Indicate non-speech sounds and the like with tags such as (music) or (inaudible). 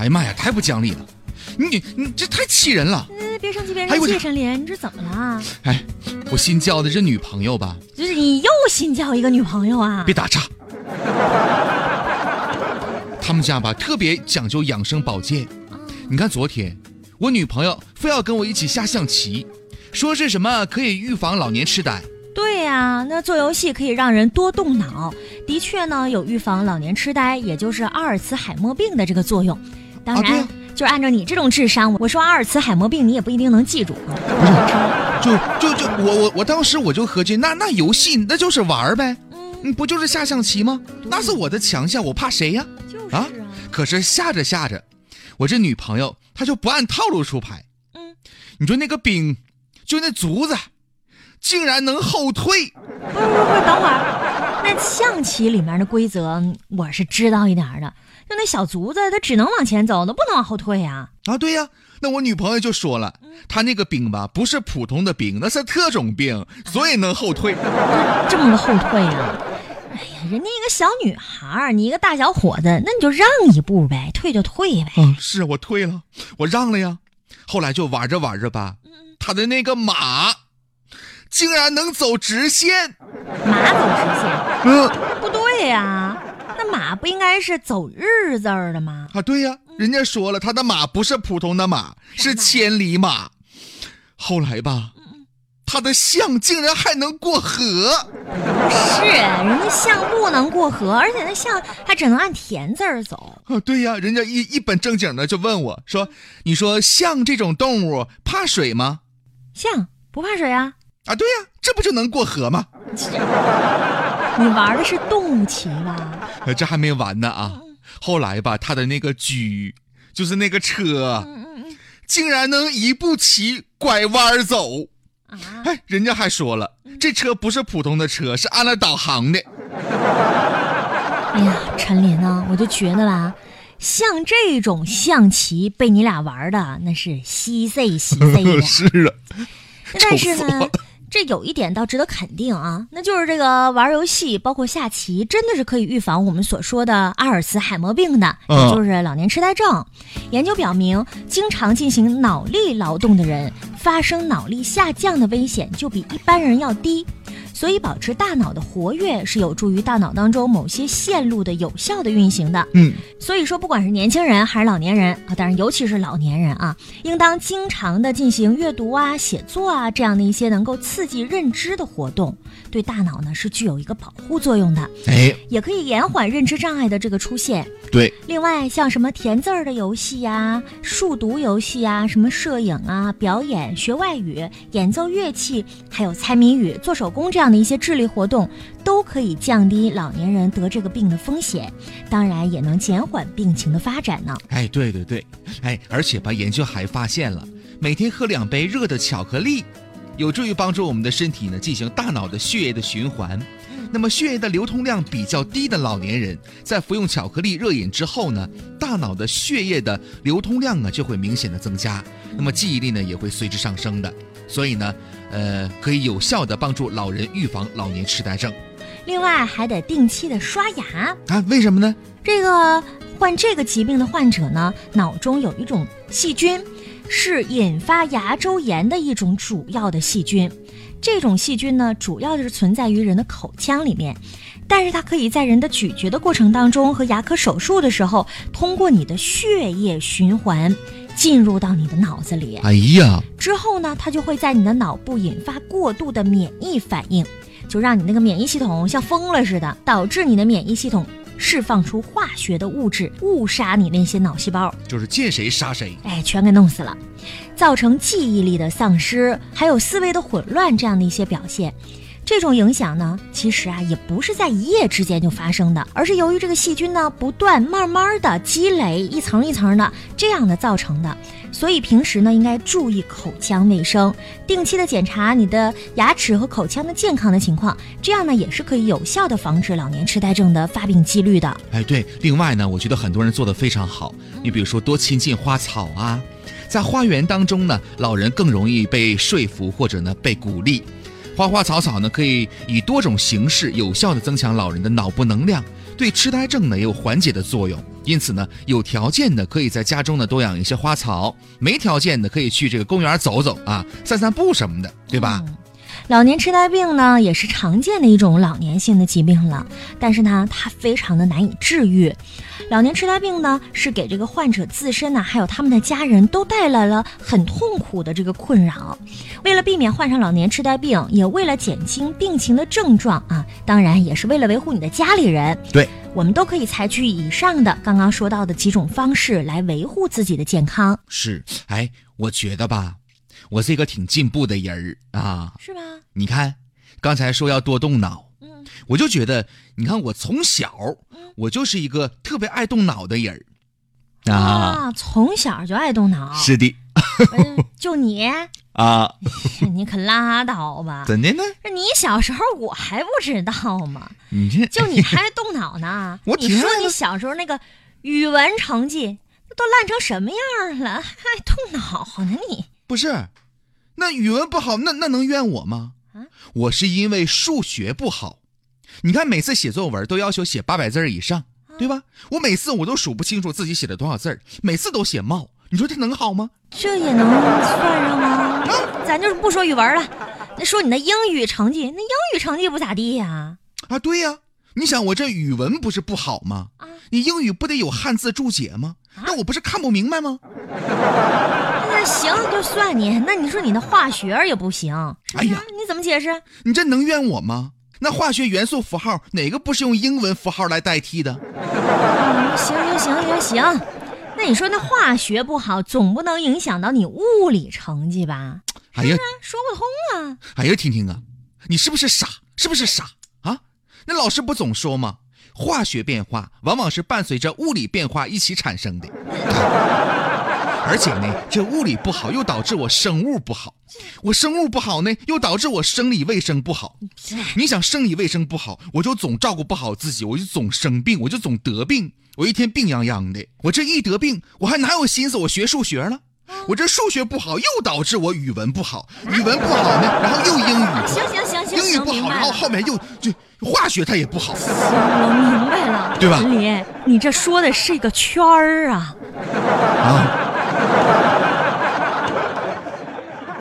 哎呀妈呀，太不讲理了！你你这太气人了！呃，别生气，别生气，陈林，你这怎么了？哎，我新交的这女朋友吧，就是你又新交一个女朋友啊？别打岔。他们家吧特别讲究养生保健。你看昨天，我女朋友非要跟我一起下象棋，说是什么可以预防老年痴呆。对呀、那做游戏可以让人多动脑，的确呢有预防老年痴呆，也就是阿尔茨海默病的这个作用。当然，啊对呀就是按照你这种智商，我说阿尔茨海默病你也不一定能记住。不是就就就我我我当时我就合计，那那游戏那就是玩儿呗，嗯，嗯，不就是下象棋吗？那是我的强项，我怕谁呀？就是啊可是下着下着，我这女朋友她就不按套路出牌。嗯，你说那个兵，就那竹子，竟然能后退。不是不是不是，等会儿，那象棋里面的规则我是知道一点的，就那小卒子它只能往前走，它不能往后退呀、啊，对呀，那我女朋友就说了，她那个兵吧，不是普通的兵，那是特种兵，所以能后退。(laughs) 这么个后退呀、哎呀，人家一个小女孩儿，你一个大小伙子，那你就让一步呗，退就退呗。啊，是我退了，我让了呀。后来就玩着玩着吧，他的那个马，竟然能走直线。马走直线，嗯、不对呀、那马不应该是走日字儿的吗？啊，对呀，人家说了，他的马不是普通的马，是千里马。后来吧，他的象竟然还能过河。是，人家象不能过河，而且那象还只能按田字儿走。啊，对呀，人家一一本正经的就问我说：“你说象这种动物怕水吗象不怕水啊？？”啊，对呀，这不就能过河吗？(laughs) 你玩的是动物棋吧？(laughs) 呃，这还没完呢啊！后来吧，他的那个车，就是那个车，竟然能一步棋拐弯儿走。啊，哎，人家还说了，这车不是普通的车，是按了导航的。哎呀，陈林啊，我就觉得吧，像这种象棋被你俩玩的那是稀碎稀碎的。(laughs) 是啊，但是呢这有一点倒值得肯定啊，那就是这个玩游戏，包括下棋，真的是可以预防我们所说的阿尔茨海默病的，嗯也就是老年痴呆症。研究表明，经常进行脑力劳动的人，发生脑力下降的危险就比一般人要低。所以，保持大脑的活跃是有助于大脑当中某些线路的有效的运行的。嗯，所以说，不管是年轻人还是老年人啊，当然尤其是老年人啊，应当经常的进行阅读啊、写作啊这样的一些能够刺激认知的活动，对大脑呢是具有一个保护作用的，哎，也可以延缓认知障碍的这个出现。对，另外，像什么填字儿的游戏呀、数独游戏呀、什么摄影啊、表演、学外语、演奏乐器，还有猜谜语、做手工这样的一些智力活动，都可以降低老年人得这个病的风险，当然也能减缓病情的发展呢。哎，对对对，哎，而且吧，研究还发现了，每天喝两杯热的巧克力，有助于帮助我们的身体呢进行大脑的血液的循环。那么血液的流通量比较低的老年人，在服用巧克力热饮之后呢，大脑的血液的流通量啊就会明显的增加，那么记忆力呢也会随之上升的。所以呢，呃，可以有效的帮助老人预防老年痴呆症另外，还得定期的刷牙。啊？为什么呢？这个患这个疾病的患者呢，脑中有一种细菌，是引发牙周炎的一种主要的细菌。这种细菌呢，主要就是存在于人的口腔里面，但是它可以在人的咀嚼的过程当中和牙科手术的时候，通过你的血液循环进入到你的脑子里。哎呀，之后呢，它就会在你的脑部引发过度的免疫反应，就让你那个免疫系统像疯了似的，导致你的免疫系统释放出化学的物质，误杀你那些脑细胞，就是见谁杀谁。哎，全给弄死了，造成记忆力的丧失，还有思维的混乱这样的一些表现。这种影响呢，其实啊也不是在一夜之间就发生的，而是由于这个细菌呢不断慢慢的积累，一层一层的这样的造成的。所以平时呢应该注意口腔卫生，定期的检查你的牙齿和口腔的健康的情况，这样呢也是可以有效的防止老年痴呆症的发病几率的。哎，对，另外呢，我觉得很多人做得非常好。你比如说多亲近花草啊，在花园当中呢，老人更容易被说服或者呢被鼓励。花花草草呢，可以以多种形式有效地增强老人的脑部能量，对痴呆症呢也有缓解的作用。因此呢，有条件的可以在家中呢多养一些花草，没条件的可以去这个公园走走啊，散散步什么的，对吧？老年痴呆病呢，也是常见的一种老年性的疾病了，但是呢，它非常的难以治愈。老年痴呆病呢，是给这个患者自身呢，还有他们的家人都带来了很痛苦的这个困扰。为了避免患上老年痴呆病，也为了减轻病情的症状啊，当然也是为了维护你的家里人，对，我们都可以采取以上的刚刚说到的几种方式来维护自己的健康，是，哎，我觉得吧，我是一个挺进步的人儿啊。是吧？你看，刚才说要多动脑，嗯我就觉得，你看我从小我就是一个特别爱动脑的人儿啊。啊，从小就爱动脑，是的嗯就你，(laughs) 啊，(laughs) 你可拉倒吧！怎的呢？这你小时候我还不知道吗？你这 (laughs) 就你还动脑呢？我你说你小时候那个语文成绩都烂成什么样了，还动脑呢你？不是，那语文不好，那那能怨我吗？啊我是因为数学不好。你看，每次写作文都要求写八百字儿以上，对吧？我每次我都数不清楚自己写了多少字儿，每次都写冒。你说这能好吗？这也能算上吗？咱就是不说语文了，那说你的英语成绩，那英语成绩不咋地呀、啊，对呀、你想我这语文不是不好吗？啊你英语不得有汉字注解吗？那我不是看不明白吗？那行就算你，那你说你的化学也不行，哎呀，你怎么解释？你这能怨我吗？那化学元素符号哪个不是用英文符号来代替的？嗯行行行行行，那你说那化学不好，总不能影响到你物理成绩吧？哎呀，说不通啊！哎呀，婷婷啊，你是不是傻？是不是傻啊？那老师不总说吗？化学变化往往是伴随着物理变化一起产生的，而且呢，这物理不好又导致我生物不好，我生物不好呢，又导致我生理卫生不好。你想生理卫生不好，我就总照顾不好自己，我就总生病，我就总得病，我一天病殃殃的。我这一得病，我还哪有心思我学数学了？我这数学不好，又导致我语文不好，语文不好呢，然后又英语行行行行行，英语不好。然后后面又就化学它也不好。行，我明白了，对吧文林，你这说的是一个圈儿啊。啊，